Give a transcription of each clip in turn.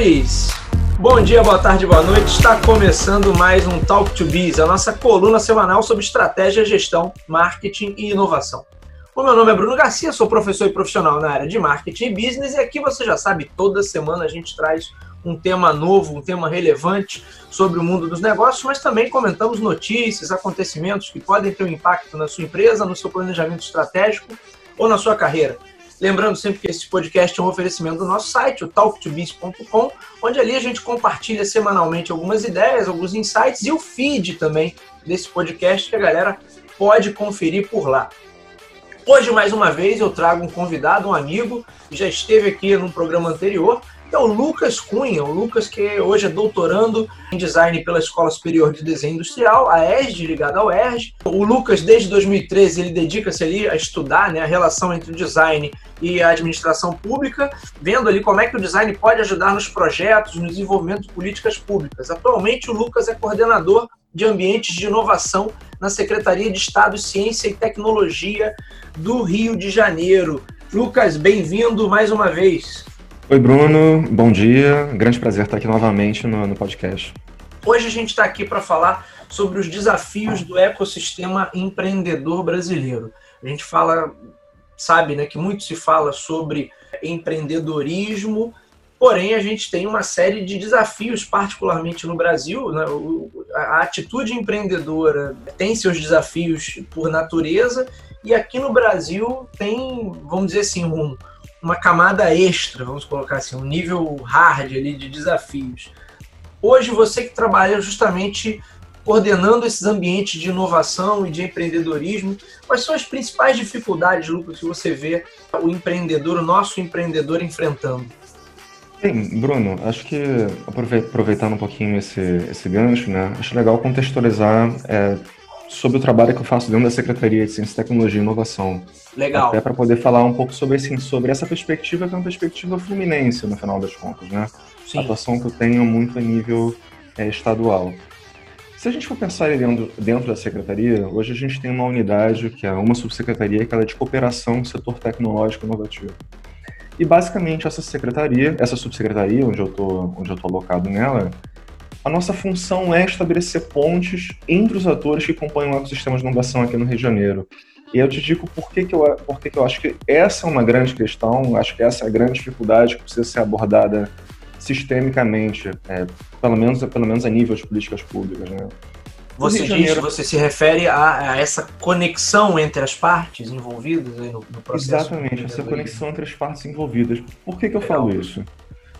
Senhores, bom dia, boa tarde, boa noite. Está começando mais um Talk to Biz, a nossa coluna semanal sobre estratégia, gestão, marketing e inovação. O meu nome é Bruno Garcia, sou professor e profissional na área de marketing e business, e aqui você já sabe, toda semana a gente traz um tema novo, um tema relevante sobre o mundo dos negócios, mas também comentamos notícias, acontecimentos que podem ter um impacto na sua empresa, no seu planejamento estratégico ou na sua carreira. Lembrando sempre que esse podcast é um oferecimento do nosso site, o talktobiz.com, onde ali a gente compartilha semanalmente algumas ideias, alguns insights e o feed também desse podcast que a galera pode conferir por lá. Hoje, mais uma vez, eu trago um convidado, um amigo, que já esteve aqui num programa anterior, é o Lucas Cunha, o Lucas que hoje é doutorando em design pela Escola Superior de Desenho Industrial, a ESD, ligada ao ERJ. O Lucas, desde 2013, ele dedica-se ali a estudar né, a relação entre o design e a administração pública, vendo ali como é que o design pode ajudar nos projetos, no desenvolvimento de políticas públicas. Atualmente, o Lucas é coordenador de ambientes de inovação na Secretaria de Estado, Ciência e Tecnologia do Rio de Janeiro. Lucas, bem-vindo mais uma vez. Oi, Bruno. Bom dia. Grande prazer estar aqui novamente no, no podcast. Hoje a gente está aqui para falar sobre os desafios do ecossistema empreendedor brasileiro. A gente fala, sabe, né, que muito se fala sobre empreendedorismo, porém a gente tem uma série de desafios, particularmente no Brasil. Né? A atitude empreendedora tem seus desafios por natureza, e aqui no Brasil tem, vamos dizer assim, um uma camada extra, vamos colocar assim, um nível hard ali de desafios. Hoje você que trabalha justamente coordenando esses ambientes de inovação e de empreendedorismo, quais são as principais dificuldades, Lucas, que você vê o empreendedor, o nosso empreendedor enfrentando? Bem, Bruno, acho que aproveitando um pouquinho esse, esse gancho, né, acho legal contextualizar é, sobre o trabalho que eu faço dentro da Secretaria de Ciência, Tecnologia e Inovação. Legal. Até para poder falar um pouco sobre, assim, sobre essa perspectiva, que é uma perspectiva fluminense, no final das contas, né? Sim. A atuação que eu tenho muito a nível é, estadual. Se a gente for pensar dentro, dentro da secretaria, hoje a gente tem uma unidade, que é uma subsecretaria, que é de cooperação setor tecnológico inovativo. E basicamente essa secretaria, essa subsecretaria, onde eu estou onde eu tô alocado nela, a nossa função é estabelecer pontes entre os atores que compõem o ecossistema de inovação aqui no Rio de Janeiro. E eu te digo por que, que, eu, por que, que eu acho que essa é uma grande questão, acho que essa é a grande dificuldade que precisa ser abordada sistemicamente, é, pelo, menos, pelo menos a nível de políticas públicas. Né? Você diz, você se refere a, a, essa conexão entre as partes envolvidas no, no processo? Exatamente, essa conexão entre as partes envolvidas. Por que, que eu Legal. falo isso?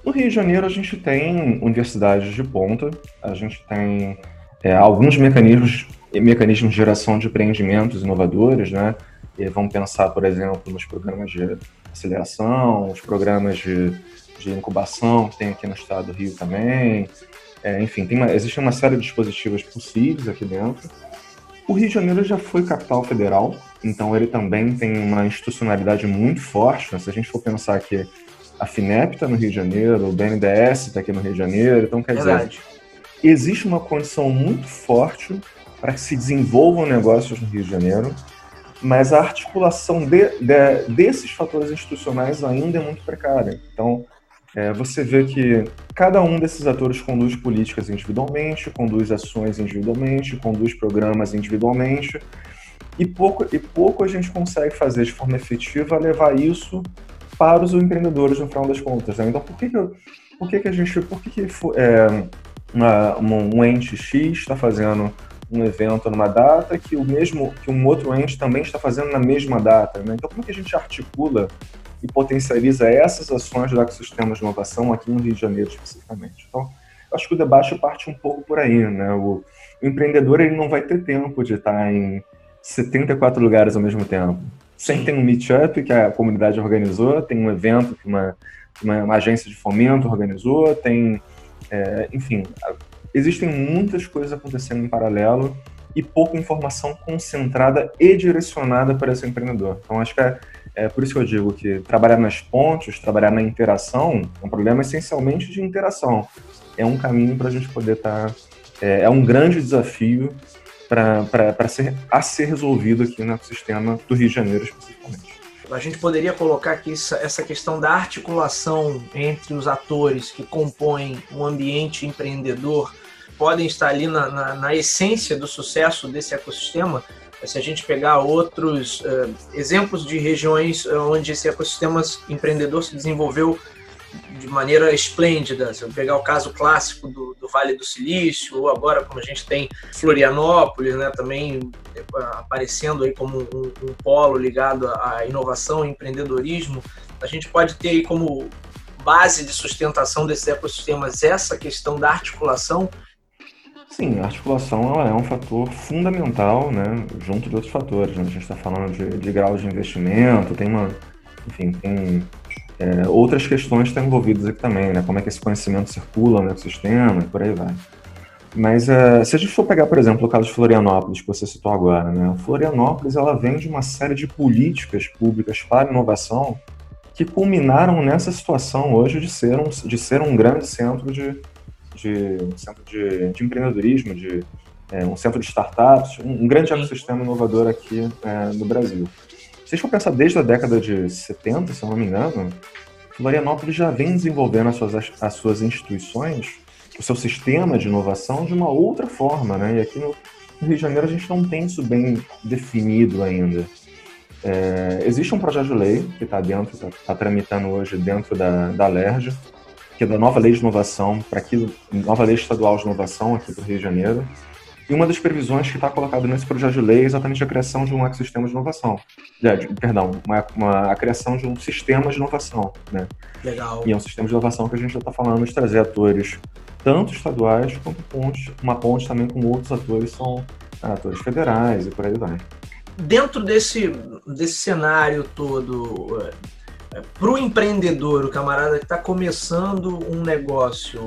No Rio de Janeiro, a gente tem universidades de ponta, a gente tem é, alguns mecanismos, mecanismos de geração de empreendimentos inovadores, né? E vamos pensar, por exemplo, nos programas de aceleração, os programas de, de incubação que tem aqui no estado do Rio também. É, enfim, tem uma, existe uma série de dispositivos possíveis aqui dentro. O Rio de Janeiro já foi capital federal, então ele também tem uma institucionalidade muito forte. Né? Se a gente for pensar que a FINEP está no Rio de Janeiro, o BNDES está aqui no Rio de Janeiro, então quer Verdade. dizer, existe uma condição muito forte para que se desenvolvam negócios no Rio de Janeiro, mas a articulação de, de, desses fatores institucionais ainda é muito precária. Então, é, você vê que cada um desses atores conduz políticas individualmente, conduz ações individualmente, conduz programas individualmente, e pouco, e pouco a gente consegue fazer de forma efetiva levar isso para os empreendedores no final das contas. Né? Então, por que, que, eu, por que, que a gente, por que, que é, uma, um ente X está fazendo um evento numa data que o mesmo que um outro ente também está fazendo na mesma data, né? Então, como que a gente articula e potencializa essas ações do ecossistema de inovação aqui no Rio de Janeiro especificamente? Então, acho que o debate parte um pouco por aí, né? O, o empreendedor ele não vai ter tempo de estar em 74 lugares ao mesmo tempo. Sempre tem um meetup que a comunidade organizou, tem um evento que uma, uma, uma agência de fomento organizou, tem, é, enfim, existem muitas coisas acontecendo em paralelo e pouca informação concentrada e direcionada para esse empreendedor. Então, acho que é, é por isso que eu digo que trabalhar nas pontes, trabalhar na interação, é um problema essencialmente de interação. É um caminho para a gente poder estar. Tá, é, é um grande desafio para ser, a ser resolvido aqui no ecossistema do Rio de Janeiro, especificamente. a gente poderia colocar aqui essa questão da articulação entre os atores que compõem um ambiente empreendedor, podem estar ali na, na, na essência do sucesso desse ecossistema. Se a gente pegar outros uh, exemplos de regiões onde esse ecossistema empreendedor se desenvolveu de maneira esplêndida. Se eu pegar o caso clássico do, do, Vale do Silício, ou agora como a gente tem Florianópolis, né, também é, aparecendo aí como um, um polo ligado à inovação e empreendedorismo, a gente pode ter aí como base de sustentação desses ecossistemas essa questão da articulação. Sim, a articulação é um fator fundamental, né, junto de outros fatores. Né? A gente está falando de, de grau de investimento, tem uma, enfim, tem é, outras questões estão envolvidas aqui também, né? Como é que esse conhecimento circula no ecossistema e por aí vai. Mas é, se a gente for pegar, por exemplo, o caso de Florianópolis, que você citou agora, né? Florianópolis ela vem de uma série de políticas públicas para inovação que culminaram nessa situação hoje de ser um, de ser um grande centro de, de, centro de, de empreendedorismo, de é, um centro de startups, um, um grande ecossistema inovador aqui é, no Brasil. Se a gente for pensar desde a década de 70, se eu não me engano, Florianópolis já vem desenvolvendo as suas, as suas instituições, o seu sistema de inovação de uma outra forma, né? E aqui no, Rio de Janeiro a gente não tem isso bem definido ainda. É, existe um projeto de lei que está dentro, está tá tramitando hoje dentro da, da LERJ, que é da nova lei de inovação, para aqui, nova lei estadual de inovação aqui para o Rio de Janeiro, e uma das previsões que está colocada nesse projeto de lei é exatamente a criação de um ecossistema de inovação. É, de, perdão, uma, uma, a criação de um sistema de inovação. Né? Legal. E é um sistema de inovação que a gente já está falando de trazer atores, tanto estaduais quanto pontes, uma ponte também com outros atores, são ah, atores federais e por aí vai. Dentro desse, desse cenário todo, para o empreendedor, o camarada que está começando um negócio,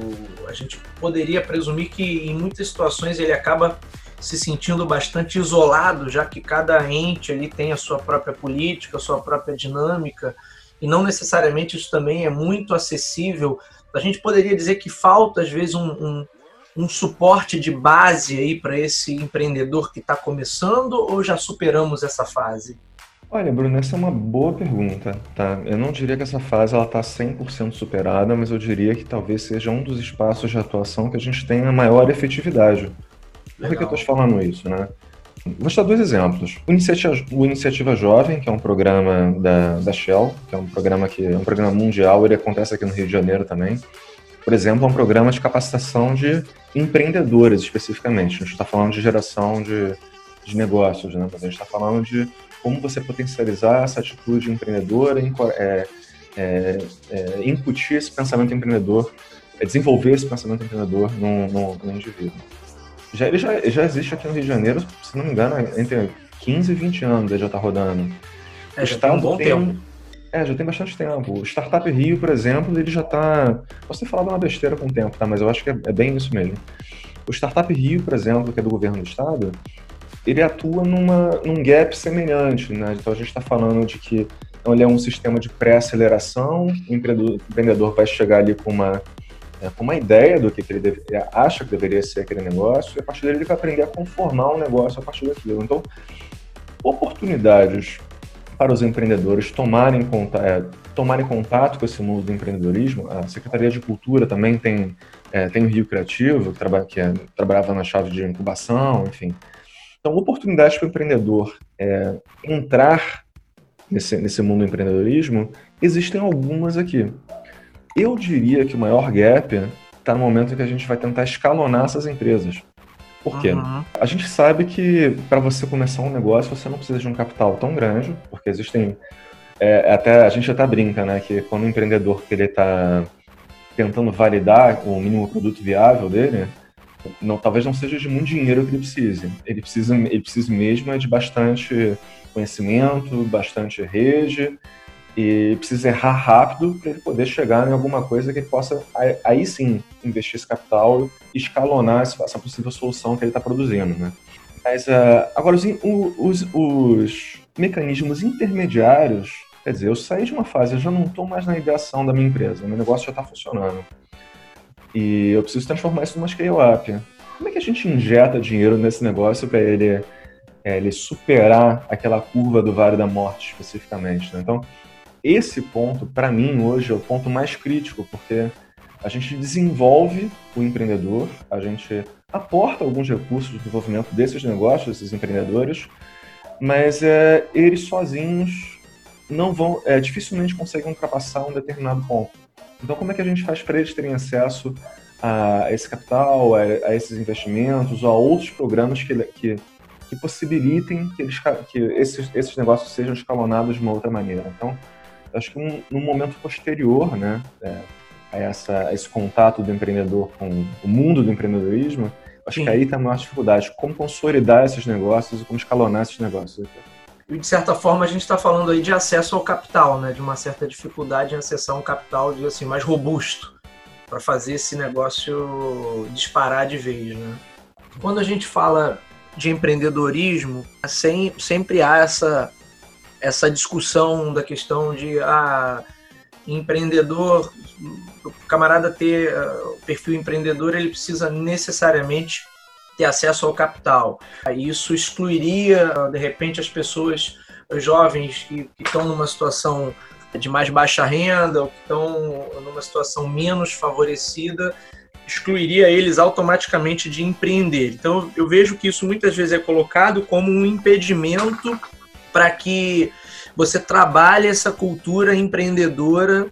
a gente poderia presumir que em muitas situações ele acaba se sentindo bastante isolado, já que cada ente ali tem a sua própria política, a sua própria dinâmica, e não necessariamente isso também é muito acessível. A gente poderia dizer que falta, às vezes, um, um, um suporte de base aí para esse empreendedor que está começando, ou já superamos essa fase? Olha, Bruno, essa é uma boa pergunta, tá? Eu não diria que essa fase ela está 100% superada, mas eu diria que talvez seja um dos espaços de atuação que a gente tenha maior efetividade. Por que, que eu estou te falando isso, né? Vou te dar dois exemplos. O Iniciativa, o Iniciativa Jovem, que é um programa da, da Shell, que é um programa que é um programa mundial, ele acontece aqui no Rio de Janeiro também. Por exemplo, é um programa de capacitação de empreendedores, especificamente. A gente está falando de geração de, de negócios, né? Mas a gente está falando de como você potencializar essa atitude empreendedora, é, é, é, incutir esse pensamento empreendedor, é, desenvolver esse pensamento empreendedor no, no, no indivíduo. Já, ele já, já existe aqui no Rio de Janeiro, se não me engano, entre 15 e 20 anos ele já está rodando. É, já tem um bom tem, tempo. É, já tem bastante tempo. O Startup Rio, por exemplo, ele já está. Posso ter falado uma besteira com o tempo, tá? Mas eu acho que é, é bem isso mesmo. O Startup Rio, por exemplo, que é do governo do estado, ele atua numa, num gap semelhante, né? Então a gente está falando de que então, ele é um sistema de pré-aceleração, o empreendedor, vai chegar ali com uma, é, com uma ideia do que, que ele deve, acha que deveria ser aquele negócio, e a partir dele ele vai aprender a conformar um negócio a partir daquilo. Então, oportunidades para os empreendedores tomarem, contato, é, tomarem contato com esse mundo do empreendedorismo. A Secretaria de Cultura também tem, é, tem o Rio Criativo, que, trabalha, que é, trabalhava na chave de incubação, enfim. Então, oportunidades para o empreendedor é, entrar nesse, nesse mundo do empreendedorismo, existem algumas aqui. Eu diria que o maior gap está no momento em que a gente vai tentar escalonar essas empresas. Por quê? Uhum. A gente sabe que para você começar um negócio, você não precisa de um capital tão grande, porque existem. É, até A gente até brinca, né? Que quando o empreendedor que ele está tentando validar o mínimo produto viável dele, não, talvez não seja de muito dinheiro que ele precise. Ele precisa, ele precisa mesmo é de bastante conhecimento, bastante rede e precisa errar rápido para ele poder chegar em alguma coisa que ele possa aí sim investir esse capital e escalonar essa possível solução que ele está produzindo, né? Mas uh, agora os, os, os mecanismos intermediários, quer dizer, eu saí de uma fase, eu já não estou mais na ideação da minha empresa, meu negócio já está funcionando. E eu preciso transformar isso numa scale-up. Como é que a gente injeta dinheiro nesse negócio para ele é, ele superar aquela curva do Vale da Morte especificamente. Né? Então, esse ponto, para mim, hoje é o ponto mais crítico, porque a gente desenvolve o empreendedor, a gente aporta alguns recursos de desenvolvimento desses negócios, desses empreendedores, mas é, eles sozinhos não vão, é, dificilmente conseguem ultrapassar um determinado ponto. Então, como é que a gente faz para eles terem acesso a esse capital, a, a esses investimentos ou a outros programas que, que, que possibilitem que, eles, que esses, esses negócios sejam escalonados de uma outra maneira? Então, acho que um, num momento posterior, né, é, a, essa, a esse contato do empreendedor com o mundo do empreendedorismo, acho Sim. que aí está a maior dificuldade, como consolidar esses negócios e como escalonar esses negócios. E, de certa forma, a gente está falando aí de acesso ao capital, né? de uma certa dificuldade em acessar um capital de, assim, mais robusto para fazer esse negócio disparar de vez. Né? Quando a gente fala de empreendedorismo, sempre há essa, essa discussão da questão de ah, empreendedor, o camarada ter o perfil empreendedor, ele precisa necessariamente ter acesso ao capital. Isso excluiria, de repente, as pessoas jovens que, que estão numa situação de mais baixa renda ou que estão numa situação menos favorecida, excluiria eles automaticamente de empreender. Então, eu vejo que isso muitas vezes é colocado como um impedimento para que você trabalhe essa cultura empreendedora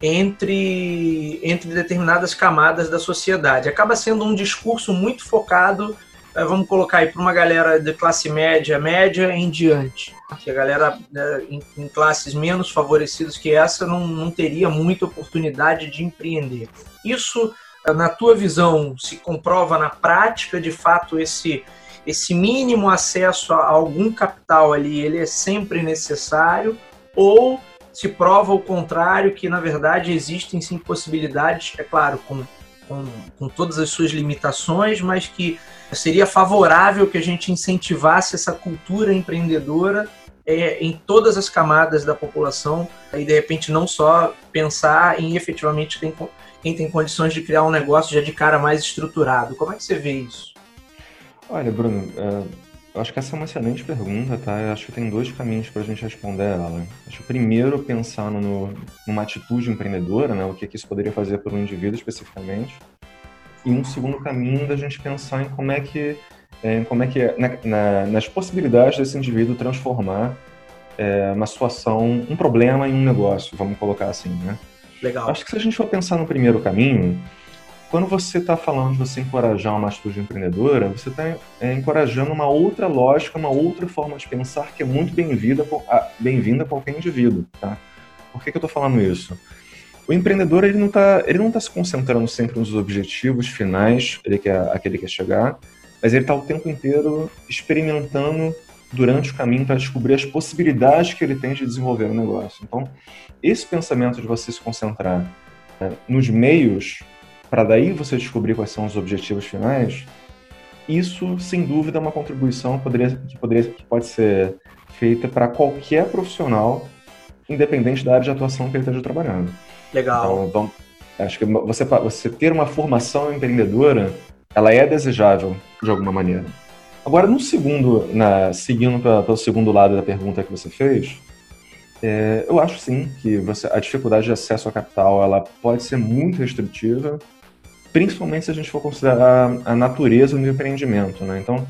entre, entre determinadas camadas da sociedade. Acaba sendo um discurso muito focado, eh, vamos colocar aí, para uma galera de classe média, média em diante. Que a galera né, em, em, classes menos favorecidas que essa não, não teria muita oportunidade de empreender. Isso, eh, na tua visão, se comprova na prática, de fato, esse esse mínimo acesso a algum capital ali, ele é sempre necessário, ou se prova o contrário, que na verdade existem sim possibilidades, é claro, com, com, com todas as suas limitações, mas que seria favorável que a gente incentivasse essa cultura empreendedora é, em todas as camadas da população e de repente não só pensar em efetivamente quem, quem tem condições de criar um negócio já de cara mais estruturado. Como é que você vê isso? Olha, Bruno, é, acho que essa é uma excelente pergunta, tá? Eu acho que tem dois caminhos para a gente responder ela. Acho que primeiro pensar no, numa atitude empreendedora, né? O que, que isso poderia fazer para um indivíduo especificamente. E um segundo caminho da gente pensar em como é que, é, como é que é, na, na, nas possibilidades desse indivíduo transformar é, uma situação, um problema em um negócio, vamos colocar assim, né? Legal. Acho que se a gente for pensar no primeiro caminho, quando você está falando de você encorajar uma atitude empreendedora, você está é, encorajando uma outra lógica, uma outra forma de pensar que é muito bem-vinda bem a qualquer indivíduo. Tá? Por que, que eu estou falando isso? O empreendedor ele não está ele não tá se concentrando sempre nos objetivos finais ele quer, a que quer chegar, mas ele está o tempo inteiro experimentando durante o caminho para descobrir as possibilidades que ele tem de desenvolver o negócio. Então, esse pensamento de você se concentrar é, nos meios para daí você descobrir quais são os objetivos finais, isso, sem dúvida, é uma contribuição que, poderia, que, poderia, que pode ser feita para qualquer profissional, independente da área de atuação que ele esteja trabalhando. Legal. Então, acho que você, você ter uma formação empreendedora, ela é desejável, de alguma maneira. Agora, no segundo, na, seguindo pra, pelo segundo lado da pergunta que você fez, é, eu acho sim que você, a dificuldade de acesso ao capital ela pode ser muito restritiva principalmente se a gente for considerar a natureza do empreendimento, né? Então,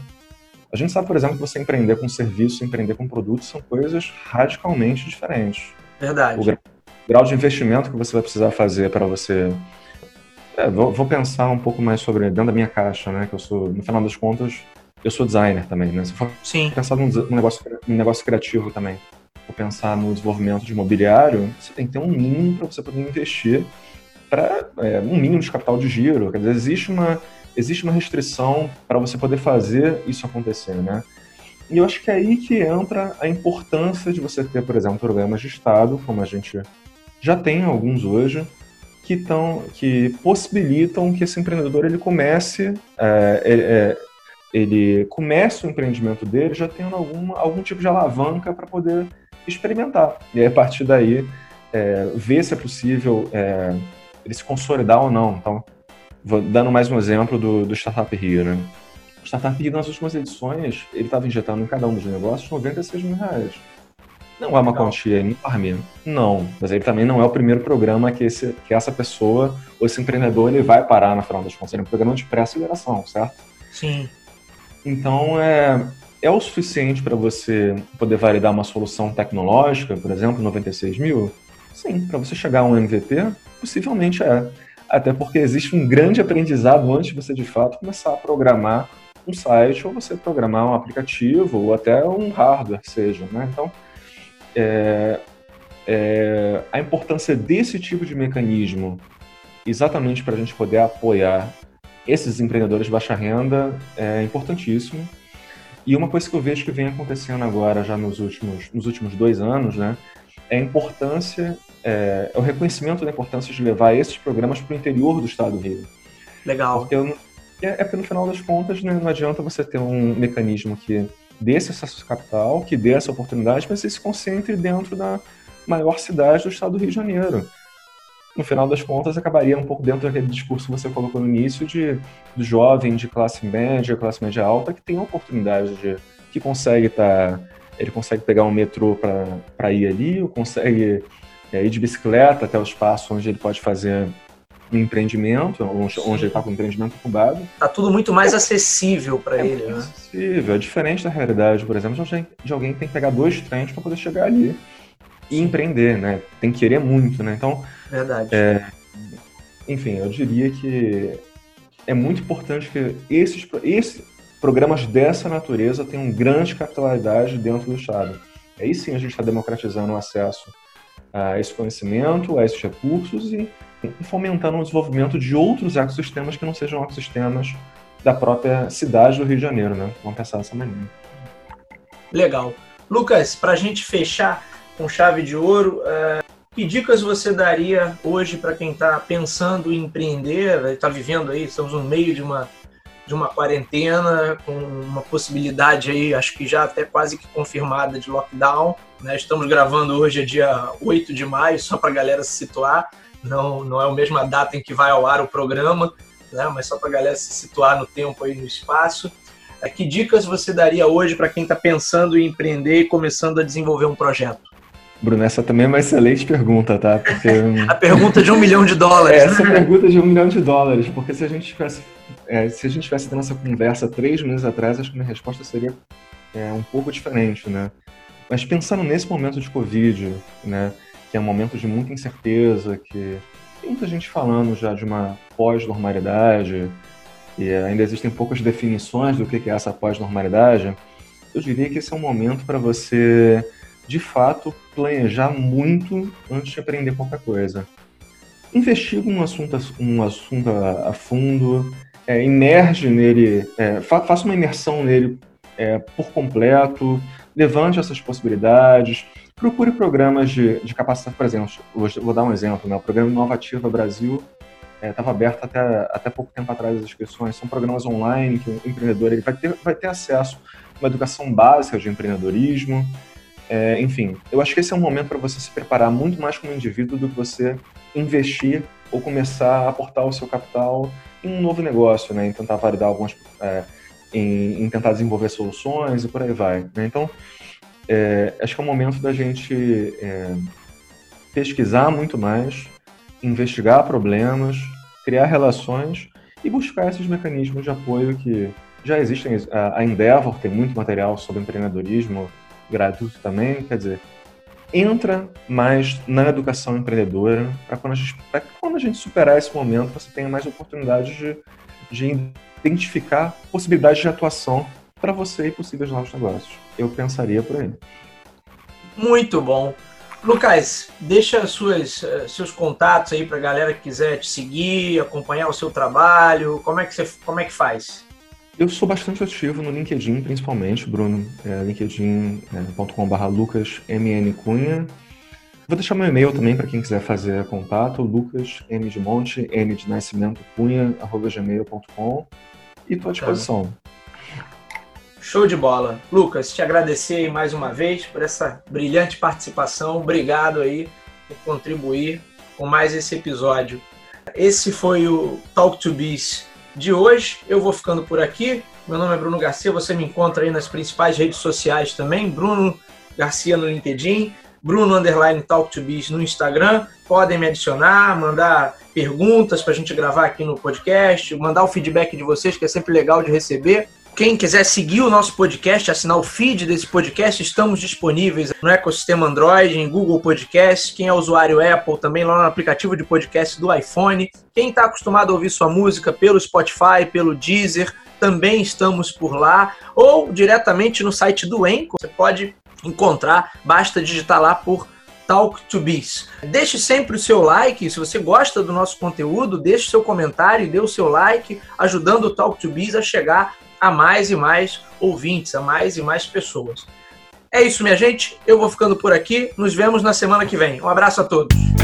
a gente sabe, por exemplo, que você empreender com serviço, empreender com produto são coisas radicalmente diferentes. Verdade. O grau de investimento que você vai precisar fazer para você é, vou, vou, pensar um pouco mais sobre dentro da minha caixa, né? Que eu sou, no final das contas, eu sou designer também, né? Se for Sim. pensar num, num, negócio, num negócio criativo também, for pensar no desenvolvimento de imobiliário, você tem que ter um mínimo para você poder investir para é, um mínimo de capital de giro. Quer dizer, existe uma, existe uma restrição para você poder fazer isso acontecer, né? E eu acho que é aí que entra a importância de você ter, por exemplo, programas de Estado, como a gente já tem alguns hoje, que, tão, que possibilitam que esse empreendedor ele comece, é, é, ele comece o empreendimento dele já tendo algum, algum tipo de alavanca para poder experimentar. E aí, a partir daí, é, ver se é possível é, ele se consolidar ou não. Então, vou dando mais um exemplo do, do Startup Rio, né? O Startup Rio, nas últimas edições, ele estava injetando em cada um dos negócios 96 mil reais. Não é uma Legal. quantia enorme? Não. Mas ele também não é o primeiro programa que, esse, que essa pessoa ou esse empreendedor ele vai parar na final das contas. Ele é um programa de pré-aceleração, certo? Sim. Então, é, é o suficiente para você poder validar uma solução tecnológica, por exemplo, 96 mil? Sim. Para você chegar a um MVP, possivelmente é. Até porque existe um grande aprendizado antes de você, de fato, começar a programar um site ou você programar um aplicativo ou até um hardware, seja. Né? Então, é, é, a importância desse tipo de mecanismo, exatamente para a gente poder apoiar esses empreendedores de baixa renda, é importantíssimo. E uma coisa que eu vejo que vem acontecendo agora, já nos últimos, nos últimos dois anos, né, é a importância, é, é o reconhecimento da importância de levar esses programas para o interior do estado do Rio. Legal. Porque eu, é, é porque no final das contas né, não adianta você ter um mecanismo que dê esse acesso capital, que dê essa oportunidade, mas ele se concentre dentro da maior cidade do estado do Rio de Janeiro. No final das contas, acabaria um pouco dentro daquele discurso que você colocou no início de do jovem de classe média, classe média alta, que tem a oportunidade de que consegue estar, tá, ele consegue pegar um metrô para ir ali, ou consegue é, ir de bicicleta até o espaço onde ele pode fazer um empreendimento, onde, onde ele está com o empreendimento incubado. Está tudo muito mais acessível para é ele, né? Acessível, é diferente da realidade, por exemplo, de, de alguém que tem que pegar dois trens para poder chegar ali e empreender, né? Tem que querer muito, né? Então, verdade. É, enfim, eu diria que é muito importante que esses, esses programas dessa natureza tenham grande capitalidade dentro do Estado. Aí sim a gente está democratizando o acesso a esse conhecimento, a esses recursos e fomentando o desenvolvimento de outros ecossistemas que não sejam ecossistemas da própria cidade do Rio de Janeiro, né? Vamos pensar dessa maneira. Legal. Lucas, para a gente fechar com chave de ouro, é, que dicas você daria hoje para quem está pensando em empreender, está vivendo aí, estamos no meio de uma, de uma quarentena, com uma possibilidade aí, acho que já até quase que confirmada de lockdown. Né? Estamos gravando hoje, é dia 8 de maio, só para a galera se situar não, não é a mesma data em que vai ao ar o programa, né? mas só para a galera se situar no tempo e no espaço. É, que dicas você daria hoje para quem está pensando em empreender e começando a desenvolver um projeto? Bruno, essa também é uma excelente pergunta, tá? Porque... a pergunta de um milhão de dólares. Essa né? pergunta de um milhão de dólares, porque se a gente tivesse, é, se a gente tivesse tendo essa conversa três meses atrás, acho que minha resposta seria é, um pouco diferente, né? Mas pensando nesse momento de Covid, né? que é um momento de muita incerteza, que tem muita gente falando já de uma pós-normalidade, e ainda existem poucas definições do que é essa pós-normalidade, eu diria que esse é um momento para você, de fato, planejar muito antes de aprender qualquer coisa. Investiga um assunto, um assunto a, a fundo, é, nele, é, fa faça uma imersão nele é, por completo, levante essas possibilidades, procure programas de, de capacitação, por exemplo, vou, vou, dar um exemplo, né? o programa Inovativa Brasil estava é, aberto até, até pouco tempo atrás as inscrições, são programas online que o empreendedor ele vai, ter, vai ter acesso a uma educação básica de empreendedorismo, é, enfim, eu acho que esse é um momento para você se preparar muito mais como indivíduo do que você investir ou começar a aportar o seu capital um novo negócio, né? em tentar validar algumas... É, em, em, tentar desenvolver soluções e por aí vai. Né? Então, é, acho que é o momento da gente é, pesquisar muito mais, investigar problemas, criar relações e buscar esses mecanismos de apoio que já existem. A Endeavor tem muito material sobre empreendedorismo gratuito também, quer dizer, entra mais na educação empreendedora para quando, a gente, quando a gente superar esse momento você tenha mais oportunidades de, de identificar possibilidades de atuação para você e possíveis novos negócios. Eu pensaria por aí. Muito bom. Lucas, deixa suas, eh, seus contatos aí para a galera que quiser te seguir, acompanhar o seu trabalho. Como é que, você, como é que faz? Eu sou bastante ativo no LinkedIn, principalmente, Bruno. É, linkedin.com.br é, lucasmncunha. Vou deixar meu e-mail também para quem quiser fazer contato, lucas, n de monte, n de nascimento, cunha, arroba gmail.com. E estou à disposição. Show de bola. Lucas, te agradecer mais uma vez por essa brilhante participação. Obrigado aí por contribuir com mais esse episódio. Esse foi o Talk to Biz de hoje. Eu vou ficando por aqui. Meu nome é Bruno Garcia, você me encontra aí nas principais redes sociais também, Bruno Garcia no LinkedIn, Bruno Underline Talk to Biz no Instagram. Podem me adicionar, mandar perguntas para a gente gravar aqui no podcast, mandar o feedback de vocês, que é sempre legal de receber. Quem quiser seguir o nosso podcast, assinar o feed desse podcast, estamos disponíveis no ecossistema Android, em Google Podcast. Quem é usuário Apple, também lá no aplicativo de podcast do iPhone. Quem está acostumado a ouvir sua música pelo Spotify, pelo Deezer, também estamos por lá. Ou diretamente no site do Enco, você pode encontrar, basta digitar lá por Talk to Biz. Deixe sempre o seu like, se você gosta do nosso conteúdo, deixe seu comentário e dê o seu like, ajudando o Talk to Biz a chegar a mais e mais ouvintes, a mais e mais pessoas. É isso, minha gente. Eu vou ficando por aqui. Nos vemos na semana que vem. Um abraço a todos.